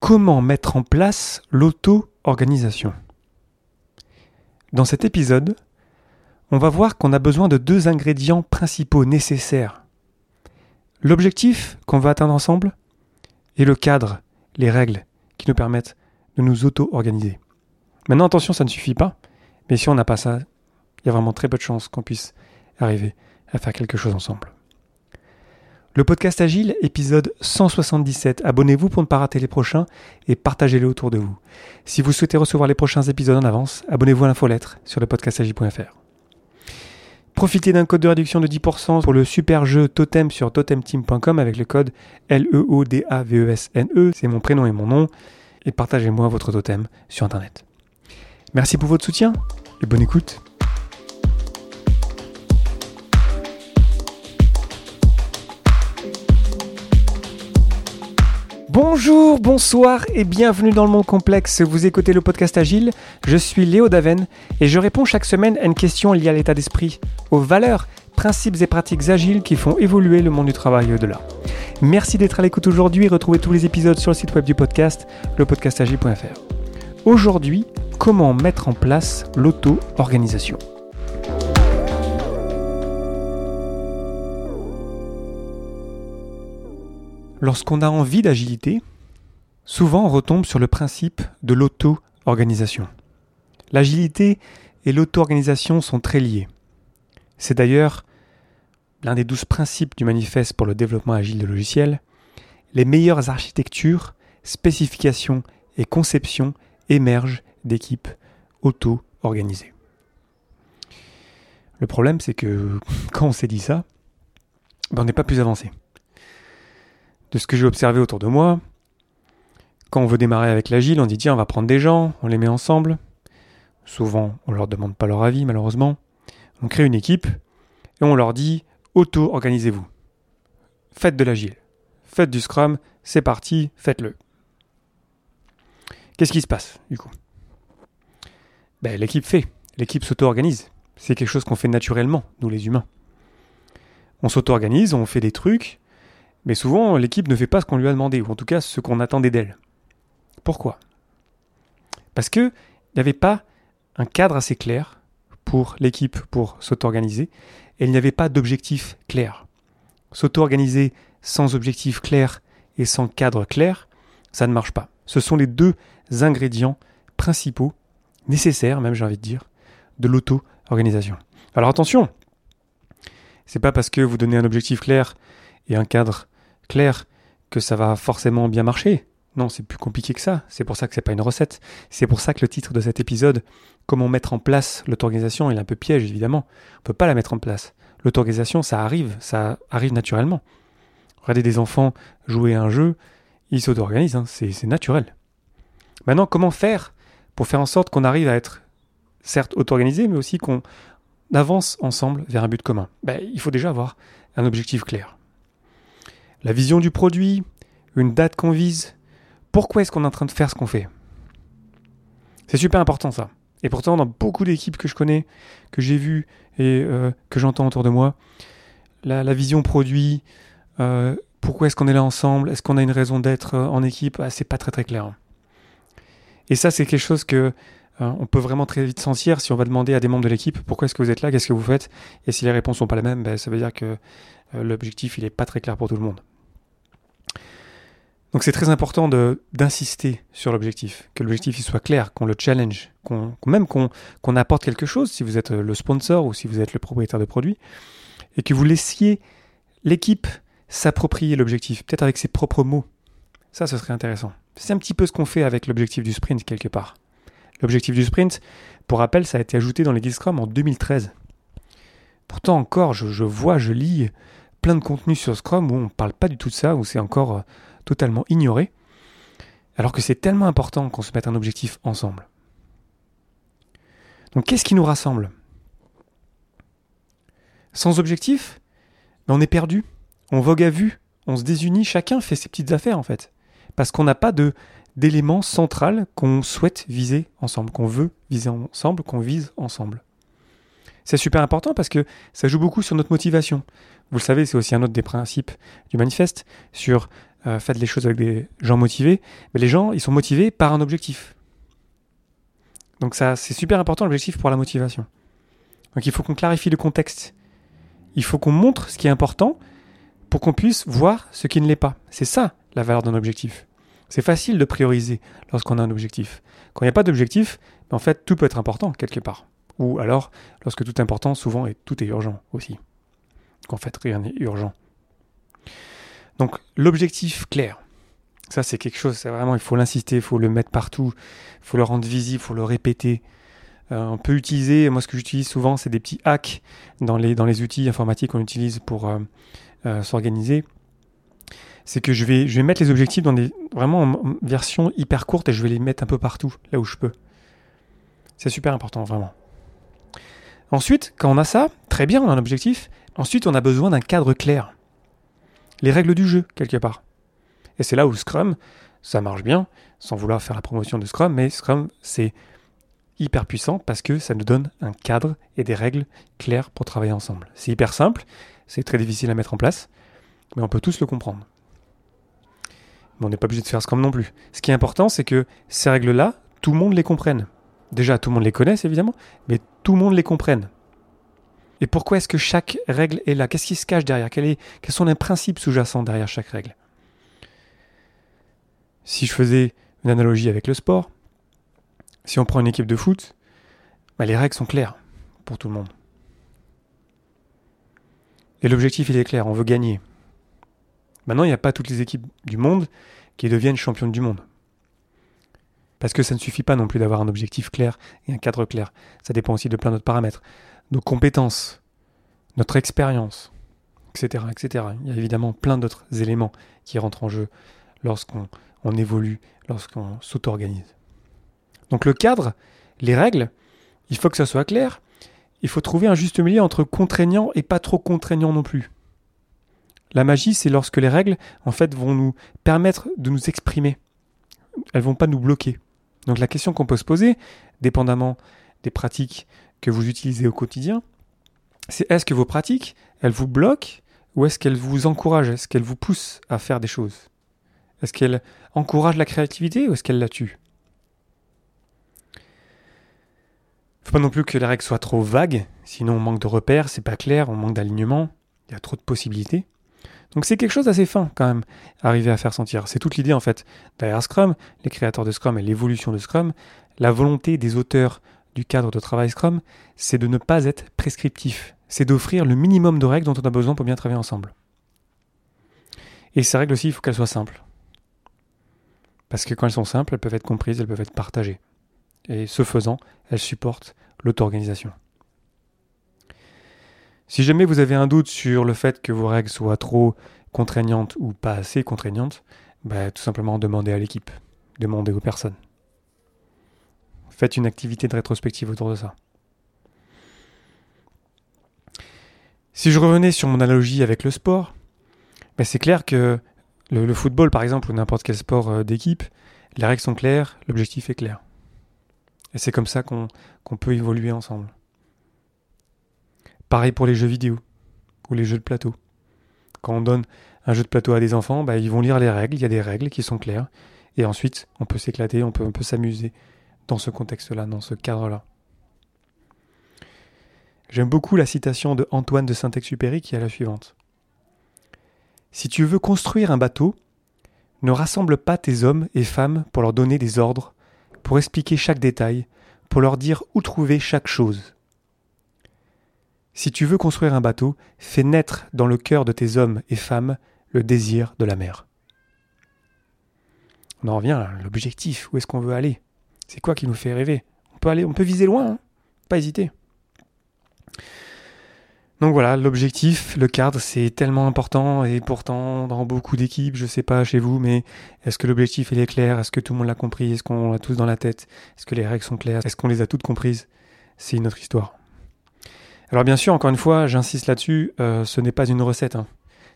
Comment mettre en place l'auto-organisation? Dans cet épisode, on va voir qu'on a besoin de deux ingrédients principaux nécessaires. L'objectif qu'on veut atteindre ensemble et le cadre, les règles qui nous permettent de nous auto-organiser. Maintenant, attention, ça ne suffit pas, mais si on n'a pas ça, il y a vraiment très peu de chances qu'on puisse arriver à faire quelque chose ensemble. Le podcast Agile, épisode 177. Abonnez-vous pour ne pas rater les prochains et partagez-les autour de vous. Si vous souhaitez recevoir les prochains épisodes en avance, abonnez-vous à l'infolettre sur le podcastagile.fr. Profitez d'un code de réduction de 10% pour le super jeu Totem sur totemteam.com avec le code L-E-O-D-A-V-E-S-N-E. C'est mon prénom et mon nom. Et partagez-moi votre totem sur Internet. Merci pour votre soutien et bonne écoute. Bonjour, bonsoir et bienvenue dans le monde complexe. Vous écoutez le podcast Agile. Je suis Léo Daven et je réponds chaque semaine à une question liée à l'état d'esprit, aux valeurs, principes et pratiques agiles qui font évoluer le monde du travail au-delà. Merci d'être à l'écoute aujourd'hui et retrouvez tous les épisodes sur le site web du podcast, lepodcastagile.fr. Aujourd'hui, comment mettre en place l'auto-organisation? Lorsqu'on a envie d'agilité, souvent on retombe sur le principe de l'auto-organisation. L'agilité et l'auto-organisation sont très liés. C'est d'ailleurs l'un des douze principes du manifeste pour le développement agile de logiciels. Les meilleures architectures, spécifications et conceptions émergent d'équipes auto-organisées. Le problème, c'est que quand on s'est dit ça, ben, on n'est pas plus avancé de ce que j'ai observé autour de moi, quand on veut démarrer avec l'agile, on dit tiens, on va prendre des gens, on les met ensemble. Souvent, on ne leur demande pas leur avis, malheureusement. On crée une équipe et on leur dit auto-organisez-vous. Faites de l'agile. Faites du scrum, c'est parti, faites-le. Qu'est-ce qui se passe, du coup? Ben, L'équipe fait, l'équipe s'auto-organise. C'est quelque chose qu'on fait naturellement, nous les humains. On s'auto-organise, on fait des trucs, mais souvent, l'équipe ne fait pas ce qu'on lui a demandé, ou en tout cas ce qu'on attendait d'elle. Pourquoi? Parce qu'il n'y avait pas un cadre assez clair pour l'équipe pour s'auto-organiser, et il n'y avait pas d'objectif clair. S'auto-organiser sans objectif clair et sans cadre clair, ça ne marche pas. Ce sont les deux ingrédients principaux, nécessaires même j'ai envie de dire, de l'auto-organisation. Alors attention, c'est pas parce que vous donnez un objectif clair et un cadre clair que ça va forcément bien marcher. Non, c'est plus compliqué que ça. C'est pour ça que c'est pas une recette. C'est pour ça que le titre de cet épisode, comment mettre en place l'auto-organisation, est un peu piège évidemment. On peut pas la mettre en place. L'auto-organisation, ça arrive, ça arrive naturellement. Regardez des enfants jouer à un jeu, ils s'auto-organisent, hein. c'est naturel. Maintenant, comment faire pour faire en sorte qu'on arrive à être certes auto-organisé, mais aussi qu'on avance ensemble vers un but commun? Ben, Il faut déjà avoir un objectif clair la vision du produit, une date qu'on vise. Pourquoi est-ce qu'on est en train de faire ce qu'on fait? C'est super important ça. Et pourtant, dans beaucoup d'équipes que je connais, que j'ai vues et euh, que j'entends autour de moi, la, vision produit, euh, pourquoi est-ce qu'on est là ensemble, est-ce qu'on a une raison d'être euh, en équipe, ah, c'est pas très très clair. Et ça, c'est quelque chose que peut vraiment très vite sentir si on va demander à des membres de l'équipe pourquoi est-ce que vous êtes là, qu'est-ce que vous faites, et si les réponses sont pas les mêmes, ben, ça veut dire que l'objectif il est pas très clair pour tout le monde. Donc c'est très important d'insister sur l'objectif, que l'objectif soit clair, qu'on le challenge, même qu'on apporte quelque chose si vous êtes le sponsor ou si vous êtes le propriétaire de produit, et que vous laissiez l'équipe s'approprier l'objectif, peut-être avec ses propres mots. Ça, ce serait intéressant. C'est un petit peu ce qu'on fait avec l'objectif du sprint quelque part. L'objectif du sprint, pour rappel, ça a été ajouté dans les guides Scrum en 2013. Pourtant encore, je, je vois, je lis plein de contenus sur Scrum où on ne parle pas du tout de ça, où c'est encore euh, totalement ignoré, alors que c'est tellement important qu'on se mette un objectif ensemble. Donc qu'est-ce qui nous rassemble? Sans objectif, ben, on est perdu, on vogue à vue, on se désunit, chacun fait ses petites affaires en fait, parce qu'on n'a pas de d'élément central qu'on souhaite viser ensemble, qu'on veut viser ensemble, qu'on vise ensemble. C'est super important parce que ça joue beaucoup sur notre motivation. Vous le savez, c'est aussi un autre des principes du manifeste sur euh, faites les choses avec des gens motivés. Mais les gens, ils sont motivés par un objectif. Donc ça, c'est super important l'objectif pour la motivation. Donc il faut qu'on clarifie le contexte. Il faut qu'on montre ce qui est important pour qu'on puisse voir ce qui ne l'est pas. C'est ça la valeur d'un objectif. C'est facile de prioriser lorsqu'on a un objectif. Quand il n'y a pas d'objectif, ben, en fait, tout peut être important quelque part. Ou alors, lorsque tout est important, souvent, tout est urgent aussi. Qu'en fait, rien n'est urgent. Donc, l'objectif clair. Ça, c'est quelque chose, c'est vraiment, il faut l'insister, il faut le mettre partout, il faut le rendre visible, il faut le répéter. Euh, on peut utiliser, moi ce que j'utilise souvent, c'est des petits hacks dans les, dans les outils informatiques qu'on utilise pour euh, euh, s'organiser. C'est que je vais, je vais mettre les objectifs dans des vraiment en version hyper courte et je vais les mettre un peu partout, là où je peux. C'est super important, vraiment. Ensuite, quand on a ça, très bien, on a un objectif. Ensuite, on a besoin d'un cadre clair. Les règles du jeu, quelque part. Et c'est là où Scrum, ça marche bien, sans vouloir faire la promotion de Scrum, mais Scrum, c'est hyper puissant parce que ça nous donne un cadre et des règles claires pour travailler ensemble. C'est hyper simple, c'est très difficile à mettre en place, mais on peut tous le comprendre. Mais on n'est pas obligé de faire Scrum non plus. Ce qui est important, c'est que ces règles-là, tout le monde les comprenne. Déjà, tout le monde les connaisse évidemment, mais tout le monde les comprenne. Et pourquoi est-ce que chaque règle est là? Qu'est-ce qui se cache derrière? Quels sont les principes sous-jacents derrière chaque règle? Si je faisais une analogie avec le sport, si on prend une équipe de foot, bah, les règles sont claires pour tout le monde. Et l'objectif, il est clair, on veut gagner. Maintenant, il n'y a pas toutes les équipes du monde qui deviennent championnes du monde. Parce que ça ne suffit pas non plus d'avoir un objectif clair et un cadre clair. Ça dépend aussi de plein d'autres paramètres. Nos compétences, notre expérience, etc., etc. Il y a évidemment plein d'autres éléments qui rentrent en jeu lorsqu'on on évolue, lorsqu'on s'auto-organise. Donc le cadre, les règles, il faut que ça soit clair. Il faut trouver un juste milieu entre contraignant et pas trop contraignant non plus. La magie, c'est lorsque les règles, en fait, vont nous permettre de nous exprimer. Elles vont pas nous bloquer. Donc la question qu'on peut se poser, dépendamment des pratiques que vous utilisez au quotidien, c'est est-ce que vos pratiques, elles vous bloquent ou est-ce qu'elles vous encouragent, est-ce qu'elles vous poussent à faire des choses? Est-ce qu'elle encourage la créativité ou est-ce qu'elle la tue Faut pas non plus que les règles soient trop vagues, sinon on manque de repères, c'est pas clair, on manque d'alignement, il y a trop de possibilités. Donc c'est quelque chose d'assez fin quand même, arriver à faire sentir. C'est toute l'idée en fait derrière Scrum, les créateurs de Scrum et l'évolution de Scrum, la volonté des auteurs du cadre de travail Scrum, c'est de ne pas être prescriptif, c'est d'offrir le minimum de règles dont on a besoin pour bien travailler ensemble. Et ces règles aussi, il faut qu'elles soient simples. Parce que quand elles sont simples, elles peuvent être comprises, elles peuvent être partagées. Et ce faisant, elles supportent l'auto-organisation. Si jamais vous avez un doute sur le fait que vos règles soient trop contraignantes ou pas assez contraignantes, bah, tout simplement demandez à l'équipe, demandez aux personnes. Faites une activité de rétrospective autour de ça. Si je revenais sur mon analogie avec le sport, bah, c'est clair que le, football, par exemple, ou n'importe quel sport euh, d'équipe, les règles sont claires, l'objectif est clair. Et c'est comme ça qu'on peut évoluer ensemble. Pareil pour les jeux vidéo ou les jeux de plateau. Quand on donne un jeu de plateau à des enfants, bah, ils vont lire les règles, il y a des règles qui sont claires, et ensuite on peut s'éclater, on peut, on peut s'amuser dans ce contexte-là, dans ce cadre-là. J'aime beaucoup la citation de Antoine de Saint-Exupéry qui est la suivante. Si tu veux construire un bateau, ne rassemble pas tes hommes et femmes pour leur donner des ordres, pour expliquer chaque détail, pour leur dire où trouver chaque chose. Si tu veux construire un bateau, fais naître dans le cœur de tes hommes et femmes le désir de la mer. On en revient à l'objectif, où est-ce qu'on veut aller? C'est quoi qui nous fait rêver? On peut aller, on peut viser loin, hein. Pas hésiter. Donc voilà, l'objectif, le cadre, c'est tellement important et pourtant dans beaucoup d'équipes, je sais pas chez vous, mais est-ce que l'objectif est clair? Est-ce que tout le monde l'a compris? Est-ce qu'on l'a tous dans la tête? Est-ce que les règles sont claires? Est-ce qu'on les a toutes comprises? C'est une autre histoire. Alors bien sûr, encore une fois, j'insiste là-dessus, euh, ce n'est pas une recette. Hein.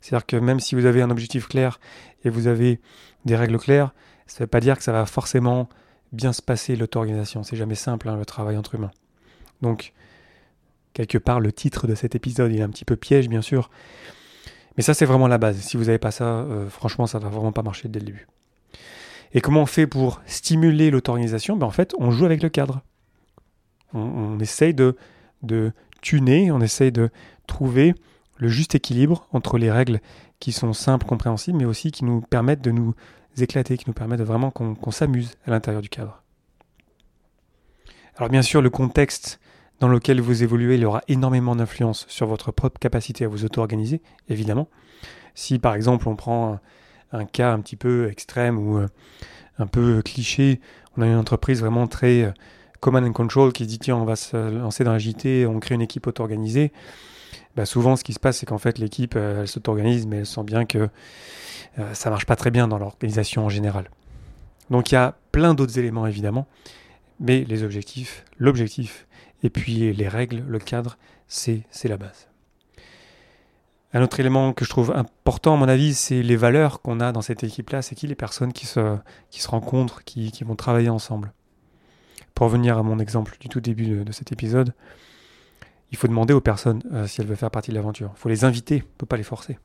C'est-à-dire que même si vous avez un objectif clair et vous avez des règles claires, ça ne veut pas dire que ça va forcément bien se passer l'auto-organisation. C'est jamais simple hein, le travail entre humains. Donc quelque part le titre de cet épisode. Il est un petit peu piège, bien sûr. Mais ça, c'est vraiment la base. Si vous n'avez pas ça, euh, franchement, ça ne va vraiment pas marcher dès le début. Et comment on fait pour stimuler l'auto-organisation? Ben, En fait, on joue avec le cadre. On, essaye de, de tuner, on essaye de trouver le juste équilibre entre les règles qui sont simples, compréhensibles, mais aussi qui nous permettent de nous éclater, qui nous permettent vraiment qu'on s'amuse à l'intérieur du cadre. Alors bien sûr, le contexte dans lequel vous évoluez, il aura énormément d'influence sur votre propre capacité à vous auto-organiser, évidemment. Si par exemple on prend un, cas un petit peu extrême ou euh, un peu cliché, on a une entreprise vraiment très euh, command and control qui se dit tiens on va se lancer dans la JT, on crée une équipe auto-organisée. Bah, souvent ce qui se passe c'est qu'en fait l'équipe euh, elle s'auto-organise mais elle sent bien que ça marche pas très bien dans l'organisation en général. Donc il y a plein d'autres éléments évidemment, mais les objectifs, l'objectif et puis les règles, le cadre, c'est la base. Un autre élément que je trouve important, à mon avis, c'est les valeurs qu'on a dans cette équipe-là. C'est qui les personnes qui se, rencontrent, qui, vont travailler ensemble. Pour revenir à mon exemple du tout début de, cet épisode, il faut demander aux personnes euh, si elles veulent faire partie de l'aventure. Il faut les inviter, on ne peut pas les forcer.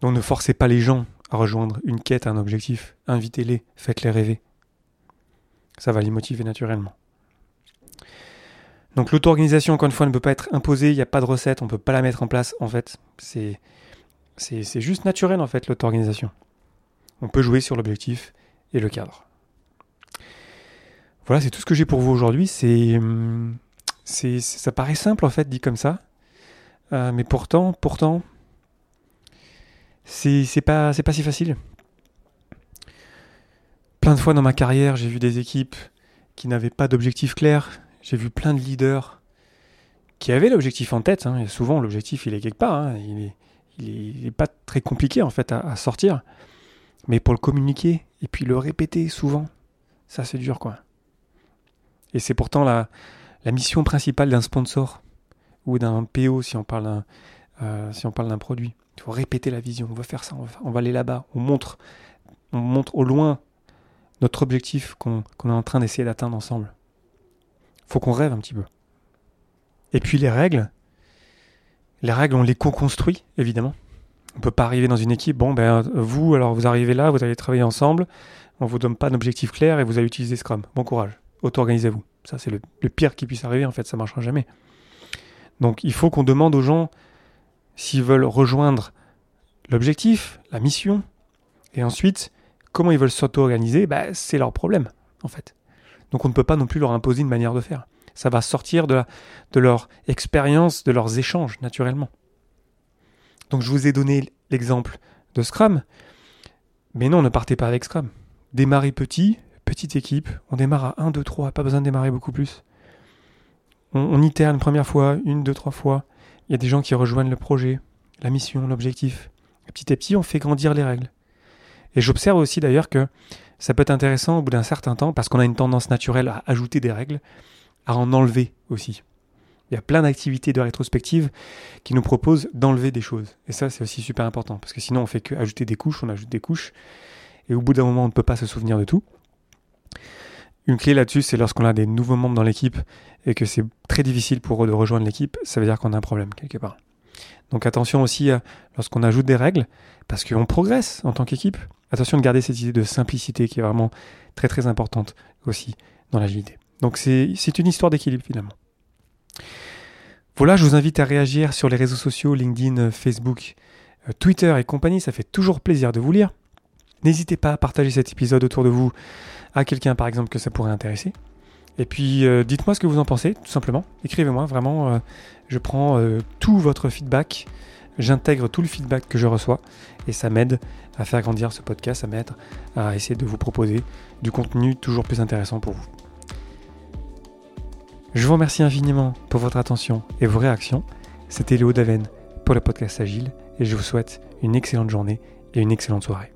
Donc ne forcez pas les gens à rejoindre une quête, un objectif. Invitez-les, faites-les rêver. Ça va les motiver naturellement. Donc l'auto-organisation, encore une fois, ne peut pas être imposée, il n'y a pas de recette, on ne peut pas la mettre en place, en fait. C'est, c'est, juste naturel, en fait, l'auto-organisation. On peut jouer sur l'objectif et le cadre. Voilà, c'est tout ce que j'ai pour vous aujourd'hui. C'est, c'est, ça paraît simple, en fait, dit comme ça. Euh, mais pourtant, pourtant, c'est, c'est, pas, c'est pas si facile. Plein de fois dans ma carrière, j'ai vu des équipes qui n'avaient pas d'objectif clair, j'ai vu plein de leaders qui avaient l'objectif en tête. Hein, et souvent, l'objectif, il est quelque part. Hein, il, est, il, est, pas très compliqué en fait à, sortir. Mais pour le communiquer et puis le répéter souvent, ça c'est dur quoi. Et c'est pourtant la, mission principale d'un sponsor ou d'un PO si on parle d'un euh, si on parle d'un produit. Il faut répéter la vision. On va faire ça. On va, aller là-bas. On montre, on montre au loin notre objectif qu'on est en train d'essayer d'atteindre ensemble faut qu'on rêve un petit peu. Et puis les règles, les règles, on les co-construit, évidemment. On peut pas arriver dans une équipe, bon, ben, vous, alors vous arrivez là, vous allez travailler ensemble, on vous donne pas d'objectif clair et vous allez utiliser Scrum. Bon courage, auto-organisez-vous. Ça, c'est le, pire qui puisse arriver, en fait, ça marchera jamais. Donc, il faut qu'on demande aux gens s'ils veulent rejoindre l'objectif, la mission, et ensuite, comment ils veulent s'auto-organiser, ben, c'est leur problème, en fait. Donc on ne peut pas non plus leur imposer une manière de faire. Ça va sortir de leur expérience, de leurs échanges, naturellement. Donc je vous ai donné l'exemple de Scrum. Mais non, ne partez pas avec Scrum. Démarrez petit, petite équipe. On démarre à 1, 2, 3, pas besoin de démarrer beaucoup plus. On, itère une première fois, une, deux, trois fois. Il y a des gens qui rejoignent le projet, la mission, l'objectif. Petit à petit, on fait grandir les règles. Et j'observe aussi d'ailleurs que ça peut être intéressant au bout d'un certain temps, parce qu'on a une tendance naturelle à ajouter des règles, à en enlever aussi. Il y a plein d'activités de rétrospective qui nous proposent d'enlever des choses. Et ça, c'est aussi super important, parce que sinon, on fait que ajouter des couches, on ajoute des couches, et au bout d'un moment, on ne peut pas se souvenir de tout. Une clé là-dessus, c'est lorsqu'on a des nouveaux membres dans l'équipe et que c'est très difficile pour eux de rejoindre l'équipe, ça veut dire qu'on a un problème quelque part. Donc attention aussi lorsqu'on ajoute des règles, parce qu'on progresse en tant qu'équipe. Attention de garder cette idée de simplicité qui est vraiment très très importante aussi dans l'agilité. Donc c'est une histoire d'équilibre finalement. Voilà, je vous invite à réagir sur les réseaux sociaux, LinkedIn, Facebook, euh, Twitter et compagnie. Ça fait toujours plaisir de vous lire. N'hésitez pas à partager cet épisode autour de vous à quelqu'un par exemple que ça pourrait intéresser. Et puis euh, dites-moi ce que vous en pensez, tout simplement. Écrivez-moi, vraiment, euh, je prends tout votre feedback j'intègre tout le feedback que je reçois et ça m'aide à faire grandir ce podcast, ça m'aide à essayer de vous proposer du contenu toujours plus intéressant pour vous. Je vous remercie infiniment pour votre attention et vos réactions. C'était Léo Daven pour le podcast Agile et je vous souhaite une excellente journée et une excellente soirée.